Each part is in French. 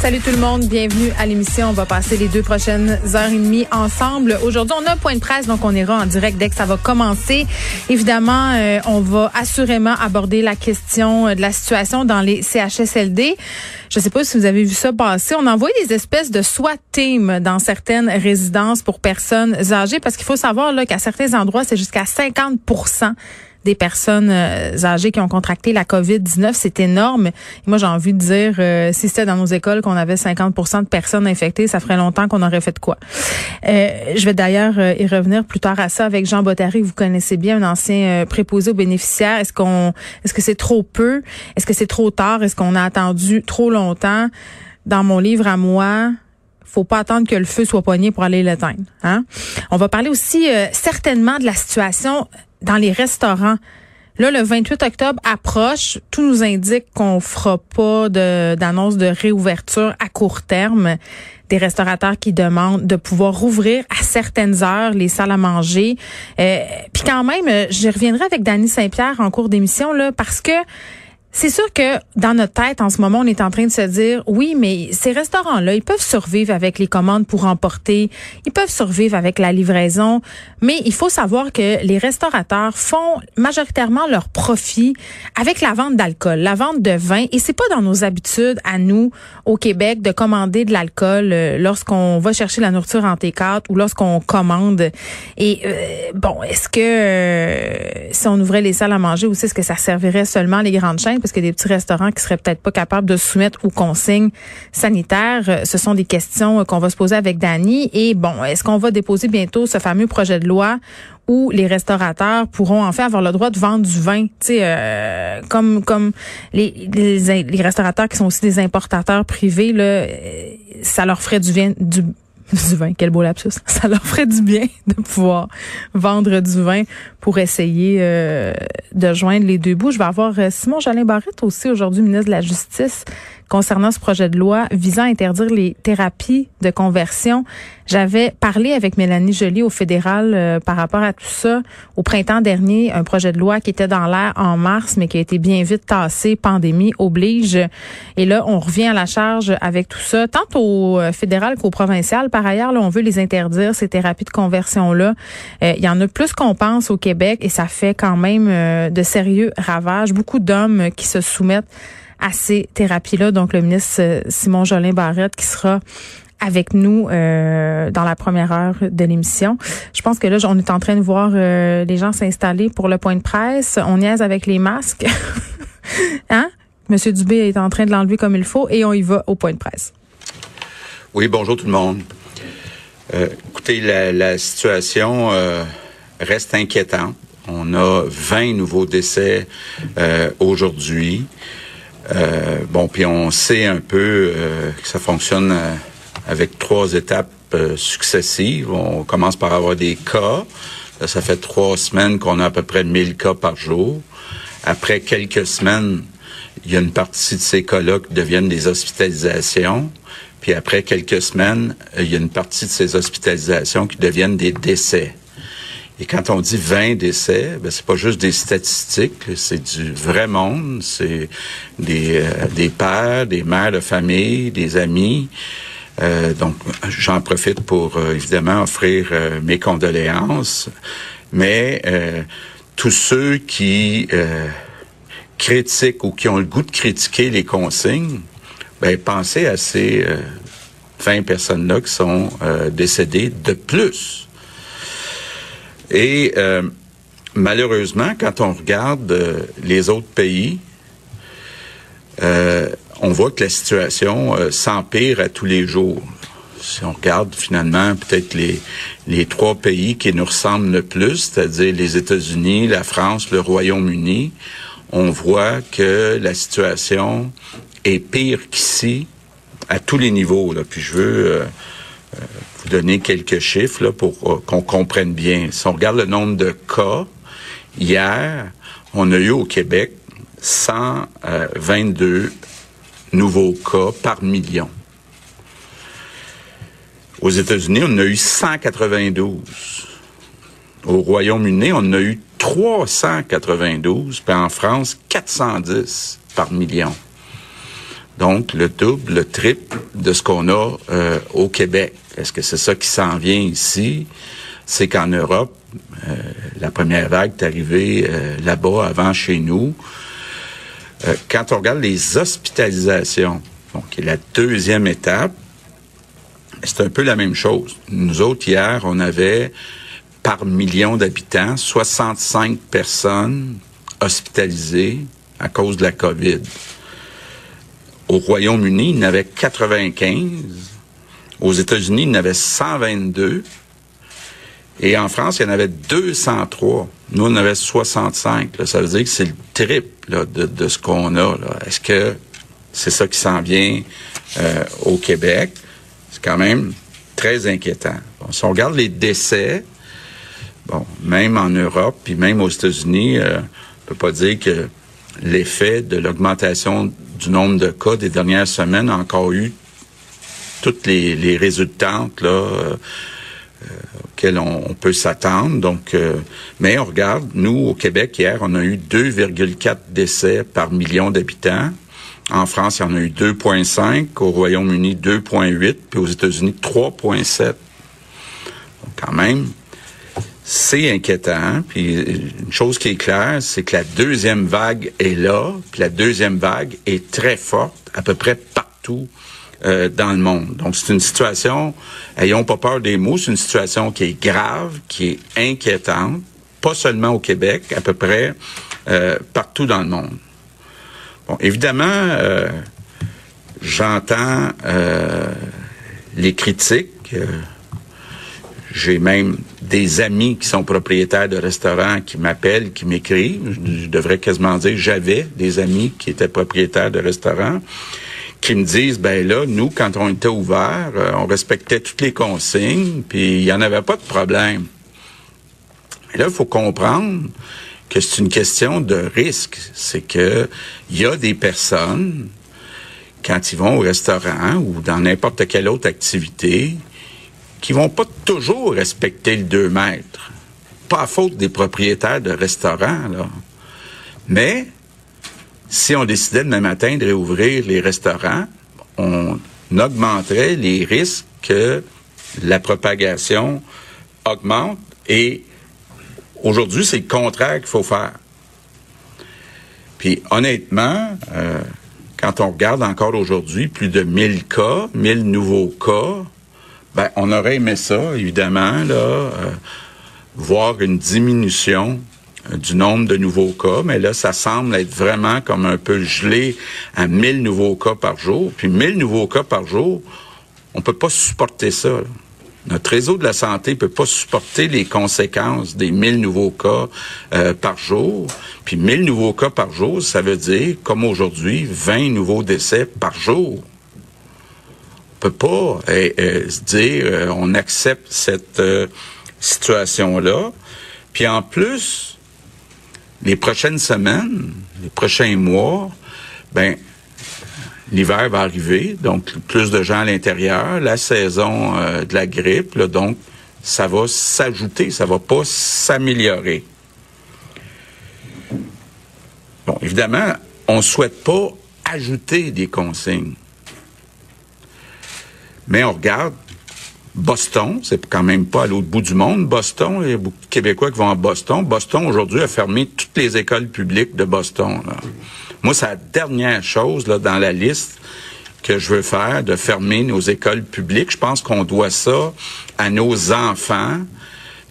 Salut tout le monde, bienvenue à l'émission. On va passer les deux prochaines heures et demie ensemble. Aujourd'hui, on a un point de presse, donc on ira en direct dès que ça va commencer. Évidemment, euh, on va assurément aborder la question de la situation dans les CHSLD. Je ne sais pas si vous avez vu ça passer. On envoie des espèces de SWAT team dans certaines résidences pour personnes âgées parce qu'il faut savoir là qu'à certains endroits, c'est jusqu'à 50 des personnes euh, âgées qui ont contracté la COVID-19. C'est énorme. moi, j'ai envie de dire, euh, si c'était dans nos écoles qu'on avait 50 de personnes infectées, ça ferait longtemps qu'on aurait fait de quoi. Euh, je vais d'ailleurs y revenir plus tard à ça avec Jean Bottary, vous connaissez bien, un ancien préposé aux bénéficiaires. Est-ce qu'on, est-ce que c'est trop peu? Est-ce que c'est trop tard? Est-ce qu'on a attendu trop longtemps? Dans mon livre à moi, faut pas attendre que le feu soit poigné pour aller l'éteindre. Hein? On va parler aussi certainement de la situation dans les restaurants. Là, le 28 octobre approche. Tout nous indique qu'on fera pas d'annonce de, réouverture à court terme. Des restaurateurs qui demandent de pouvoir rouvrir à certaines heures les salles à manger. Euh, Puis quand même, je reviendrai avec Dany Saint-Pierre en cours d'émission là parce que c'est sûr que dans notre tête, en ce moment, on est en train de se dire, oui, mais ces restaurants-là, ils peuvent survivre avec les commandes pour emporter, ils peuvent survivre avec la livraison, mais il faut savoir que les restaurateurs font majoritairement leur profit avec la vente d'alcool, la vente de vin, et c'est pas dans nos habitudes à nous au Québec de commander de l'alcool euh, lorsqu'on va chercher la nourriture en T4 ou lorsqu'on commande. Et euh, bon, est-ce que euh, si on ouvrait les salles à manger aussi, est-ce que ça servirait seulement les grandes chaînes? Parce qu'il y a des petits restaurants qui seraient peut-être pas capables de soumettre aux consignes sanitaires. Euh, ce sont des questions euh, qu'on va se poser avec Dany. Et bon, est-ce qu'on va déposer bientôt ce fameux projet de loi où les restaurateurs pourront en fait avoir le droit de vendre du vin, tu sais, euh, comme comme les, les, les restaurateurs qui sont aussi des importateurs privés là, ça leur ferait du vin du du vin, quel beau lapsus. Ça leur ferait du bien de pouvoir vendre du vin pour essayer euh, de joindre les deux bouts. Je vais avoir euh, Simon Jolin Barrette aussi aujourd'hui, ministre de la Justice, concernant ce projet de loi visant à interdire les thérapies de conversion. J'avais parlé avec Mélanie Joly au fédéral euh, par rapport à tout ça au printemps dernier, un projet de loi qui était dans l'air en mars, mais qui a été bien vite tassé, pandémie oblige. Et là, on revient à la charge avec tout ça, tant au euh, fédéral qu'au provincial. Par ailleurs, là, on veut les interdire, ces thérapies de conversion-là. Euh, il y en a plus qu'on pense au Québec et ça fait quand même de sérieux ravages. Beaucoup d'hommes qui se soumettent à ces thérapies-là. Donc, le ministre euh, Simon Jolin Barrette qui sera avec nous euh, dans la première heure de l'émission. Je pense que là, on est en train de voir euh, les gens s'installer pour le point de presse. On niaise avec les masques. hein? Monsieur Dubé est en train de l'enlever comme il faut et on y va au point de presse. Oui, bonjour tout le monde. écoutez, la, la situation reste inquiétante. On a 20 nouveaux décès aujourd'hui. Euh, bon, puis on sait un peu euh, que ça fonctionne euh, avec trois étapes successives. On commence par avoir des cas. ça fait trois semaines qu'on a à peu près 1000 cas par jour. Après quelques semaines, il y a une partie de ces cas-là qui deviennent des hospitalisations. Puis après quelques semaines, il y a une partie de ces hospitalisations qui deviennent des décès. Et quand on dit 20 décès, ben, c'est pas juste des statistiques, c'est du vrai monde, c'est des, euh, des pères, des mères de famille, des amis. Euh, donc, j'en profite pour euh, évidemment offrir mes condoléances, mais tous ceux qui critiquent ou qui ont le goût de critiquer les consignes, ben, pensez à ces 20 personnes-là qui sont décédées de plus et euh, malheureusement, quand on regarde euh, les autres pays, euh, on voit que la situation s'empire à tous les jours. Si on regarde finalement peut-être les, les trois pays qui nous ressemblent le plus, c'est-à-dire les États-Unis, la France, le Royaume-Uni, on voit que la situation est pire qu'ici à tous les niveaux. Là. Puis je veux donner quelques chiffres pour euh, qu'on comprenne bien. Si on regarde le nombre de cas, hier, on a eu au Québec 122 euh, nouveaux cas par million. Aux États-Unis, on en a eu 192. Au Royaume-Uni, on en a eu 392, puis en France, 410 par million. Donc, le double, le triple de ce qu'on a euh, au Québec. Est-ce que c'est ça qui s'en vient ici? C'est qu'en Europe, euh, la première vague est arrivée euh, là-bas avant chez nous. quand on regarde les hospitalisations, donc la deuxième étape, c'est un peu la même chose. Nous autres, hier, on avait par million d'habitants 65 personnes hospitalisées à cause de la COVID. Au Royaume-Uni, il y en avait 95. Aux États-Unis, il y en avait 122. Et en France, il y en avait 203. Nous, on en avait 65. Ça veut dire que c'est le triple de, ce qu'on a. Est-ce que c'est ça qui s'en vient euh, au Québec? C'est quand même très inquiétant. si on regarde les décès, bon, même en Europe, puis même aux États-Unis, euh, on peut pas dire que l'effet de l'augmentation du nombre de cas des dernières semaines a encore eu toutes les, les résultats euh, euh, on, peut s'attendre. Donc, euh, mais on regarde, nous au Québec hier, on a eu 2,4 décès par million d'habitants. En France, il y en a eu 2,5. Au Royaume-Uni, 2,8. Puis aux États-Unis, 3,7. Donc, quand même, c'est inquiétant. Puis une chose qui est claire, c'est que la deuxième vague est là, puis la deuxième vague est très forte à peu près partout euh, dans le monde. Donc c'est une situation, ayons pas peur des mots, c'est une situation qui est grave, qui est inquiétante, pas seulement au Québec, à peu près euh, partout dans le monde. Bon, évidemment, euh, j'entends les critiques j'ai même des amis qui sont propriétaires de restaurants qui m'appellent, qui m'écrivent. Je, devrais quasiment dire j'avais des amis qui étaient propriétaires de restaurants qui me disent ben là nous quand on était ouvert, euh, on respectait toutes les consignes puis il y en avait pas de problème. Mais là il faut comprendre que c'est une question de risque, c'est que il y a des personnes quand ils vont au restaurant ou dans n'importe quelle autre activité, qui vont pas toujours respecter le 2 mètres. Pas à faute des propriétaires de restaurants, là. Mais, si on décidait demain matin de réouvrir les restaurants, on augmenterait les risques que la propagation augmente et aujourd'hui, c'est le contraire qu'il faut faire. Puis honnêtement, euh, quand on regarde encore aujourd'hui, plus de 1000 cas, 1000 nouveaux cas, ben, on aurait aimé ça, évidemment, là, euh, voir une diminution du nombre de nouveaux cas, mais là, ça semble être vraiment comme un peu gelé à 1000 nouveaux cas par jour. Puis 1000 nouveaux cas par jour, on peut pas supporter ça. Notre réseau de la santé peut pas supporter les conséquences des 1000 nouveaux cas euh, par jour. Puis 1000 nouveaux cas par jour, ça veut dire, comme aujourd'hui, 20 nouveaux décès par jour peut pas euh, euh, se dire euh, on accepte cette situation-là. Puis en plus, les prochaines semaines, les prochains mois, ben l'hiver va arriver, donc plus de gens à l'intérieur, la saison de la grippe, donc ça va s'ajouter, ça va pas s'améliorer. Bon, évidemment, on souhaite pas ajouter des consignes. Mais on regarde Boston, c'est quand même pas à l'autre bout du monde. Boston, il y a beaucoup de Québécois qui vont à Boston. Boston, aujourd'hui, a fermé toutes les écoles publiques de Boston. Moi, c'est la dernière chose là, dans la liste que je veux faire, de fermer nos écoles publiques. Je pense qu'on doit ça à nos enfants,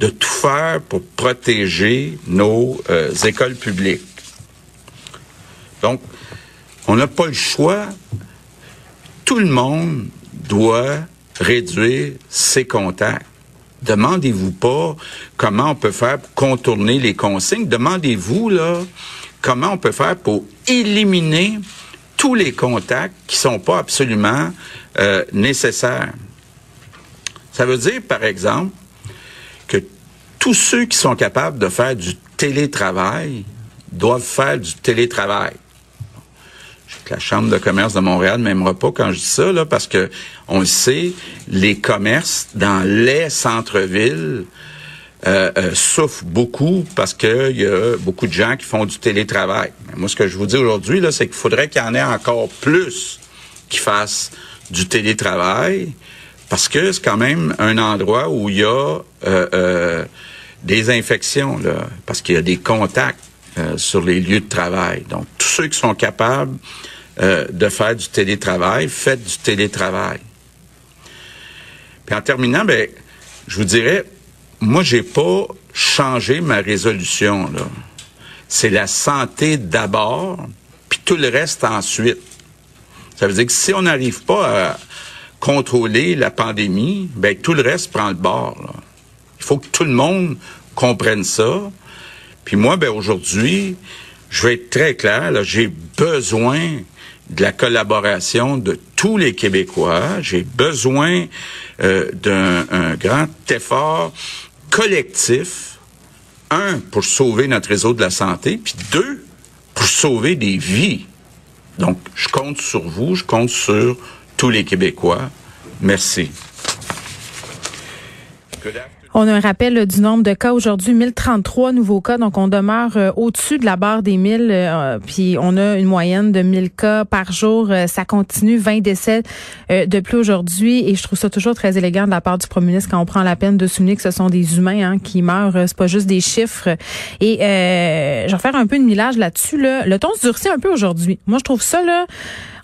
de tout faire pour protéger nos euh, écoles publiques. Donc, on n'a pas le choix. Tout le monde doit réduire ses contacts. Demandez-vous pas comment on peut faire pour contourner les consignes. Demandez-vous là comment on peut faire pour éliminer tous les contacts qui sont pas absolument euh, nécessaires. Ça veut dire, par exemple, que tous ceux qui sont capables de faire du télétravail doivent faire du télétravail. La Chambre de commerce de Montréal ne m'aimera pas quand je dis ça, là, parce que on le sait, les commerces dans les centres-villes euh, euh, souffrent beaucoup parce qu'il y a beaucoup de gens qui font du télétravail. moi, ce que je vous dis aujourd'hui, là, c'est qu'il faudrait qu'il y en ait encore plus qui fassent du télétravail parce que c'est quand même un endroit où il y a euh, des infections, là, parce qu'il y a des contacts sur les lieux de travail. Donc, tous ceux qui sont capables euh, de faire du télétravail, faites du télétravail. Puis en terminant, ben, je vous dirais, moi, j'ai pas changé ma résolution. C'est la santé d'abord, puis tout le reste ensuite. Ça veut dire que si on n'arrive pas à contrôler la pandémie, ben tout le reste prend le bord. Il faut que tout le monde comprenne ça. Puis moi, ben aujourd'hui, je vais être très clair, j'ai besoin de la collaboration de tous les Québécois. J'ai besoin euh, d'un grand effort collectif, un, pour sauver notre réseau de la santé, puis deux, pour sauver des vies. Donc, je compte sur vous, je compte sur tous les Québécois. Merci. On a un rappel du nombre de cas aujourd'hui, 1033 nouveaux cas, donc on demeure euh, au-dessus de la barre des 1000, euh, puis on a une moyenne de 1000 cas par jour. Euh, ça continue, 20 décès de plus aujourd'hui, et je trouve ça toujours très élégant de la part du Premier ministre quand on prend la peine de souligner que ce sont des humains hein, qui meurent, c'est pas juste des chiffres. Et je vais faire un peu de millage là-dessus. Là. Le ton se durcit un peu aujourd'hui. Moi, je trouve ça, là,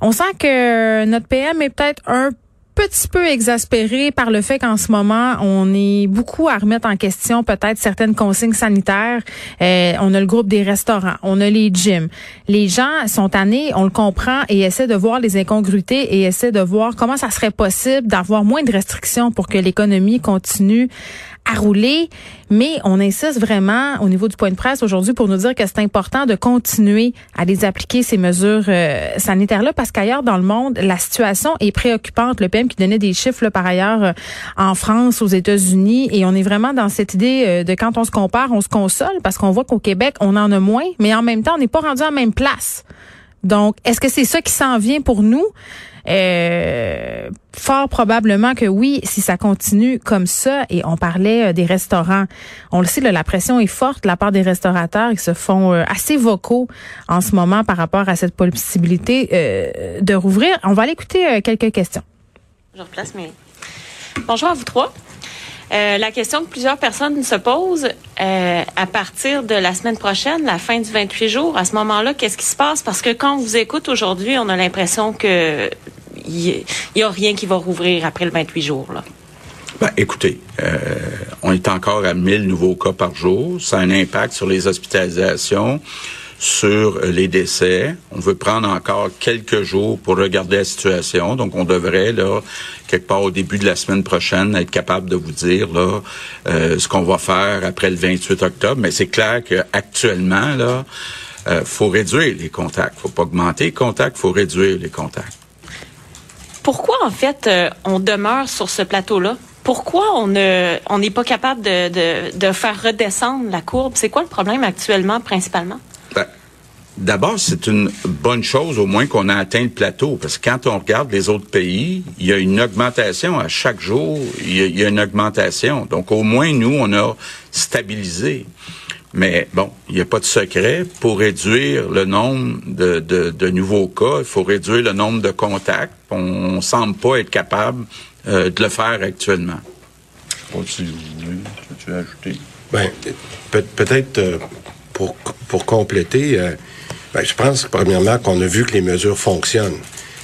on sent que notre PM est peut-être un petit peu exaspéré par le fait qu'en ce moment, on est beaucoup à remettre en question peut-être certaines consignes sanitaires. Euh, on a le groupe des restaurants, on a les gyms. Les gens sont tannés, on le comprend, et essaient de voir les incongruités et essaient de voir comment ça serait possible d'avoir moins de restrictions pour que l'économie continue à rouler, mais on insiste vraiment au niveau du point de presse aujourd'hui pour nous dire que c'est important de continuer à les appliquer ces mesures euh, sanitaires-là parce qu'ailleurs dans le monde, la situation est préoccupante. Le PM qui donnait des chiffres là, par ailleurs euh, en France, aux États-Unis, et on est vraiment dans cette idée euh, de quand on se compare, on se console parce qu'on voit qu'au Québec, on en a moins, mais en même temps, on n'est pas rendu à la même place. Donc, est-ce que c'est ça qui s'en vient pour nous? Euh, fort probablement que oui, si ça continue comme ça, et on parlait euh, des restaurants, on le sait, la pression est forte de la part des restaurateurs, ils se font euh, assez vocaux en ce moment par rapport à cette possibilité de rouvrir. On va aller écouter quelques questions. Je replace mes... Bonjour à vous trois. Euh, la question que plusieurs personnes se posent euh, à partir de la semaine prochaine, la fin du 28 jours, à ce moment-là, qu'est-ce qui se passe? Parce que quand on vous écoute aujourd'hui, on a l'impression que il y, a rien qui va rouvrir après le 28 jours. Ben, écoutez, euh, on est encore à 1000 nouveaux cas par jour. Ça a un impact sur les hospitalisations sur les décès. On veut prendre encore quelques jours pour regarder la situation. Donc, on devrait, là, quelque part au début de la semaine prochaine, être capable de vous dire, là, euh, ce qu'on va faire après le 28 octobre. Mais c'est clair qu'actuellement, là, euh, faut réduire les contacts. Faut pas augmenter les contacts, faut réduire les contacts. Pourquoi, en fait, euh, on demeure sur ce plateau-là? Pourquoi on ne, on n'est pas capable de, de, de faire redescendre la courbe? C'est quoi le problème actuellement, principalement? D'abord, c'est une bonne chose au moins qu'on a atteint le plateau, parce que quand on regarde les autres pays, il y a une augmentation à chaque jour, il y a, une augmentation. Donc au moins, nous, on a stabilisé. Mais bon, il n'y a pas de secret. Pour réduire le nombre de, de, nouveaux cas, il faut réduire le nombre de contacts. On ne semble pas être capable euh, de le faire actuellement. si vous voulez, tu ajouter? Ben, peut-être euh, pour, pour compléter, euh, ben, je pense, premièrement, qu'on a vu que les mesures fonctionnent.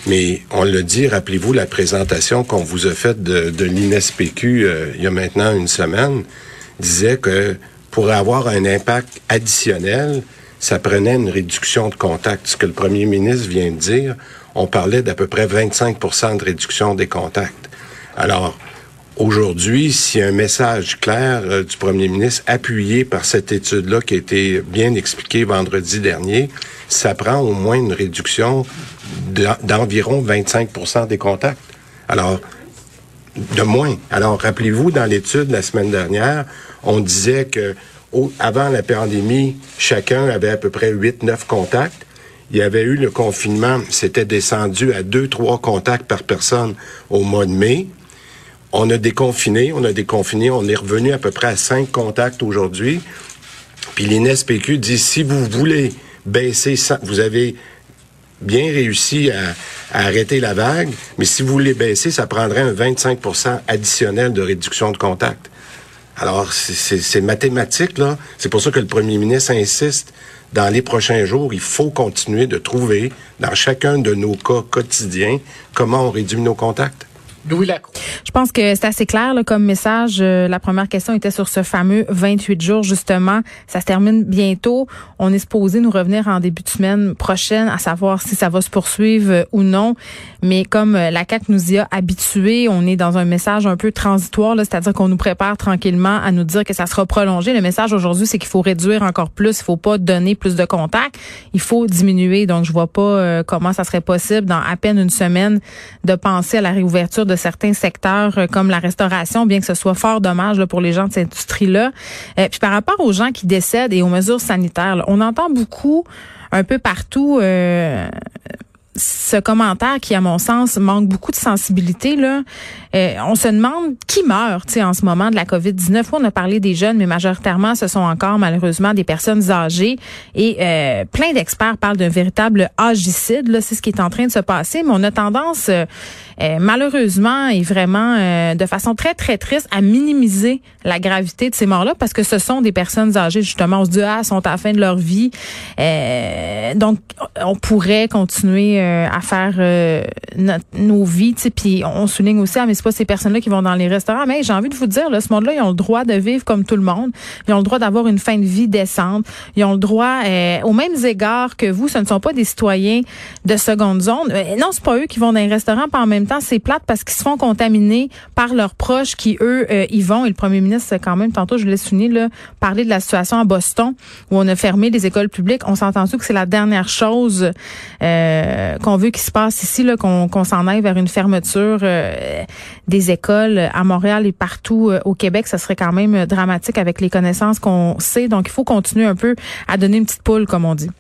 Mais on le dit, rappelez-vous la présentation qu'on vous a faite de, de l'INSPQ euh, il y a maintenant une semaine, disait que pour avoir un impact additionnel, ça prenait une réduction de contacts. Ce que le premier ministre vient de dire, on parlait d'à peu près 25 de réduction des contacts. Alors, Aujourd'hui, s'il y a un message clair euh, du premier ministre appuyé par cette étude-là qui a été bien expliquée vendredi dernier, ça prend au moins une réduction d'environ 25% des contacts. Alors, de moins. Alors, rappelez-vous, dans l'étude la semaine dernière, on disait que avant la pandémie, chacun avait à peu près 8-9 contacts. il y avait eu le confinement, c'était descendu à deux, trois contacts par personne au mois de mai. On a déconfiné, on a déconfiné, on est revenu à peu près à cinq contacts aujourd'hui. Puis l'INSPQ dit, si vous voulez baisser, vous avez bien réussi à, arrêter la vague, mais si vous voulez baisser, ça prendrait un 25% additionnel de réduction de contact. Alors, c'est mathématique, là. C'est pour ça que le premier ministre insiste dans les prochains jours, il faut continuer de trouver, dans chacun de nos cas quotidiens, comment on réduit nos contacts. Louis Lacroix. Je pense que c'est assez clair comme message. Euh, la première question était sur ce fameux 28 jours, justement. Ça se termine bientôt. On est supposé nous revenir en début de semaine prochaine à savoir si ça va se poursuivre euh, ou non. Mais comme euh, la CAQ nous y a habitués, on est dans un message un peu transitoire, c'est-à-dire qu'on nous prépare tranquillement à nous dire que ça sera prolongé. Le message aujourd'hui, c'est qu'il faut réduire encore plus. Il faut pas donner plus de contacts. Il faut diminuer. Donc, je vois pas comment ça serait possible dans à peine une semaine de penser à la réouverture de certains secteurs euh, comme la restauration, bien que ce soit fort dommage pour les gens de cette industrie-là. Euh, puis par rapport aux gens qui décèdent et aux mesures sanitaires, on entend beaucoup un peu partout euh, ce commentaire qui, à mon sens, manque beaucoup de sensibilité. Là, euh, on se demande qui meurt en ce moment de la COVID-19. On a parlé des jeunes, mais majoritairement, ce sont encore malheureusement des personnes âgées. Et euh, plein d'experts parlent d'un véritable agicide. Là, c'est ce qui est en train de se passer. Mais on a tendance, euh, malheureusement et vraiment de façon très, très triste, à minimiser la gravité de ces morts-là parce que ce sont des personnes âgées. Justement, on se dit, ah, sont à la fin de leur vie. donc, on pourrait continuer euh, à faire euh, nos vies, puis on souligne aussi, ah, mais c'est pas ces personnes-là qui vont dans les restaurants. Mais j'ai envie de vous dire, là, ce monde-là, ils ont le droit de vivre comme tout le monde. Ils ont le droit d'avoir une fin de vie décente. Ils ont le droit, euh, aux mêmes égards que vous, ce ne sont pas des citoyens de seconde zone. non, c'est pas eux qui vont dans les restaurants, pas en même temps, c'est plate parce qu'ils se font contaminer par leurs proches qui, eux, y vont. Et le premier ministre, quand même, tantôt, je l'ai souligné, là, parler de la situation à Boston où on a fermé les écoles publiques. On s'entend que c'est la dernière chose euh, qu'on veut qu'il se passe ici, là, qu'on s'en aille vers une fermeture euh, des écoles à Montréal et partout euh, au Québec, ça serait quand même dramatique avec les connaissances qu'on sait. Donc, il faut continuer un peu à donner une petite poule, comme on dit.